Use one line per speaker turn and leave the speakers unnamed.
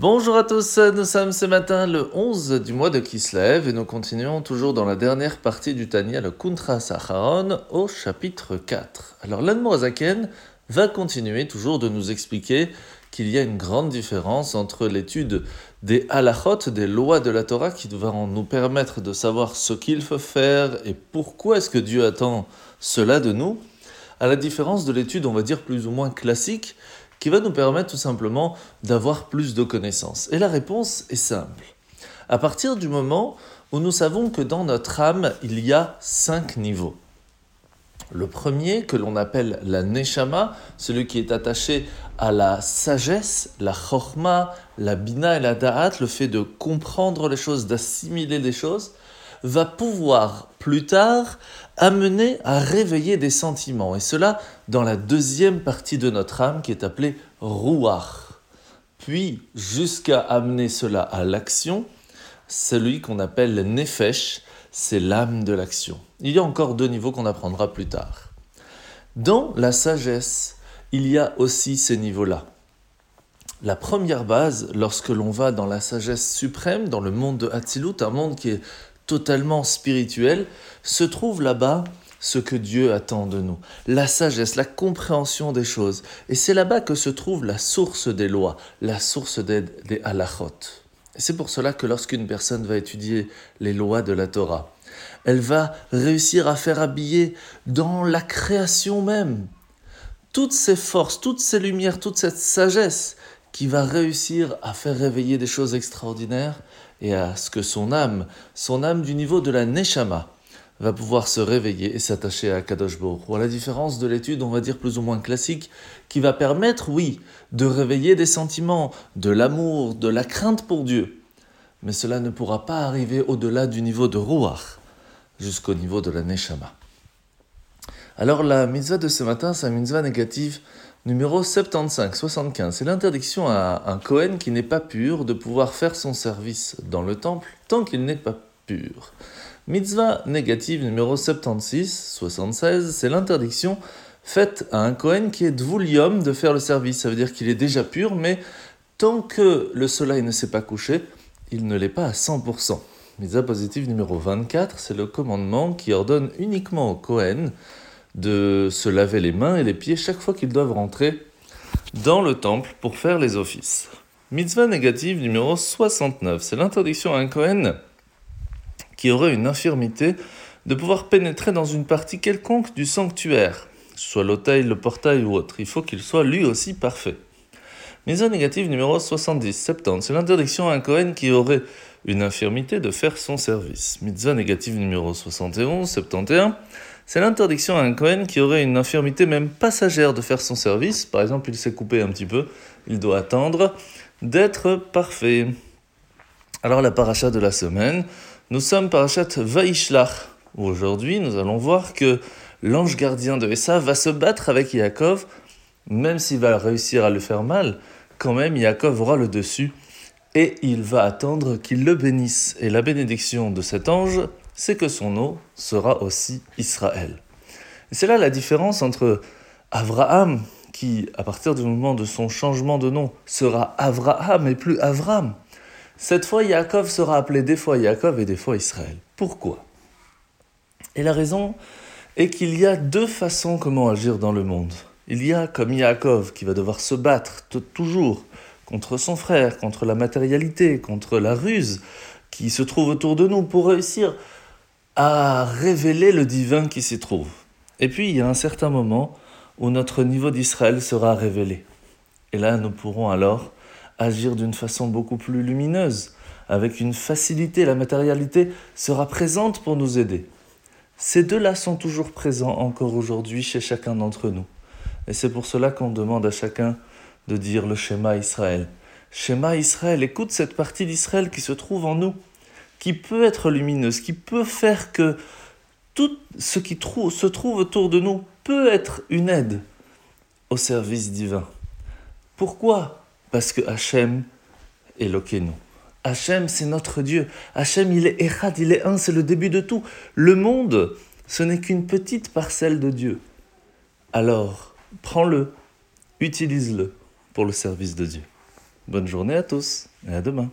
Bonjour à tous, nous sommes ce matin le 11 du mois de Kislev et nous continuons toujours dans la dernière partie du Tania, le Kuntra Sacharon, au chapitre 4. Alors l'Anmorazaken va continuer toujours de nous expliquer qu'il y a une grande différence entre l'étude des halachot, des lois de la Torah, qui vont nous permettre de savoir ce qu'il faut faire et pourquoi est-ce que Dieu attend cela de nous, à la différence de l'étude, on va dire, plus ou moins classique, qui va nous permettre tout simplement d'avoir plus de connaissances. Et la réponse est simple. À partir du moment où nous savons que dans notre âme, il y a cinq niveaux. Le premier, que l'on appelle la neshama, celui qui est attaché à la sagesse, la chorma, la bina et la da'at, le fait de comprendre les choses, d'assimiler les choses, va pouvoir plus tard amener à réveiller des sentiments. Et cela dans la deuxième partie de notre âme qui est appelée Ruach. Puis, jusqu'à amener cela à l'action, celui qu'on appelle Nefesh, c'est l'âme de l'action. Il y a encore deux niveaux qu'on apprendra plus tard. Dans la sagesse, il y a aussi ces niveaux-là. La première base, lorsque l'on va dans la sagesse suprême, dans le monde de Hatzilut, un monde qui est totalement spirituel, se trouve là-bas ce que Dieu attend de nous, la sagesse, la compréhension des choses. Et c'est là-bas que se trouve la source des lois, la source des, des halachot. C'est pour cela que lorsqu'une personne va étudier les lois de la Torah, elle va réussir à faire habiller dans la création même toutes ces forces, toutes ces lumières, toute cette sagesse qui va réussir à faire réveiller des choses extraordinaires et à ce que son âme, son âme du niveau de la Neshama, va pouvoir se réveiller et s'attacher à Kadosh Baruch À la différence de l'étude, on va dire plus ou moins classique, qui va permettre, oui, de réveiller des sentiments, de l'amour, de la crainte pour Dieu. Mais cela ne pourra pas arriver au-delà du niveau de Ruach, jusqu'au niveau de la Neshama. Alors la mitzvah de ce matin, c'est une mitzvah négative numéro 75, 75. C'est l'interdiction à un Kohen qui n'est pas pur de pouvoir faire son service dans le temple tant qu'il n'est pas pur. Mitzvah négative numéro 76, 76, c'est l'interdiction faite à un Kohen qui est dvulium de faire le service. Ça veut dire qu'il est déjà pur, mais tant que le soleil ne s'est pas couché, il ne l'est pas à 100%. Mitzvah positive numéro 24, c'est le commandement qui ordonne uniquement au Kohen de se laver les mains et les pieds chaque fois qu'ils doivent rentrer dans le temple pour faire les offices. Mitzvah négative numéro 69, c'est l'interdiction à un Kohen qui aurait une infirmité de pouvoir pénétrer dans une partie quelconque du sanctuaire, soit l'autel, le portail ou autre. Il faut qu'il soit lui aussi parfait. Mitzvah négative numéro 70, 70, c'est l'interdiction à un Kohen qui aurait une infirmité de faire son service. Mitzvah négative numéro 71, 71, c'est l'interdiction à un Kohen qui aurait une infirmité même passagère de faire son service. Par exemple, il s'est coupé un petit peu, il doit attendre d'être parfait. Alors la paracha de la semaine, nous sommes parachat Vaishlach, où aujourd'hui nous allons voir que l'ange gardien de Essa va se battre avec Yaakov, même s'il va réussir à le faire mal, quand même Yaakov aura le dessus et il va attendre qu'il le bénisse. Et la bénédiction de cet ange, c'est que son nom sera aussi Israël. C'est là la différence entre Abraham, qui, à partir du moment de son changement de nom, sera Avraham et plus Avram. Cette fois, Yaakov sera appelé des fois Yaakov et des fois Israël. Pourquoi? Et la raison est qu'il y a deux façons comment agir dans le monde. Il y a comme Yaakov qui va devoir se battre toujours contre son frère, contre la matérialité, contre la ruse qui se trouve autour de nous pour réussir à révéler le divin qui s'y trouve. Et puis il y a un certain moment où notre niveau d'Israël sera révélé. Et là, nous pourrons alors agir d'une façon beaucoup plus lumineuse, avec une facilité. La matérialité sera présente pour nous aider. Ces deux-là sont toujours présents encore aujourd'hui chez chacun d'entre nous. Et c'est pour cela qu'on demande à chacun de dire le schéma Israël. Schéma Israël, écoute cette partie d'Israël qui se trouve en nous qui peut être lumineuse, qui peut faire que tout ce qui se trouve autour de nous peut être une aide au service divin. Pourquoi? Parce que Hachem est nous. Hachem, c'est notre Dieu. Hachem, il est Echad, il est un, c'est le début de tout. Le monde, ce n'est qu'une petite parcelle de Dieu. Alors, prends-le, utilise-le pour le service de Dieu. Bonne journée à tous et à demain.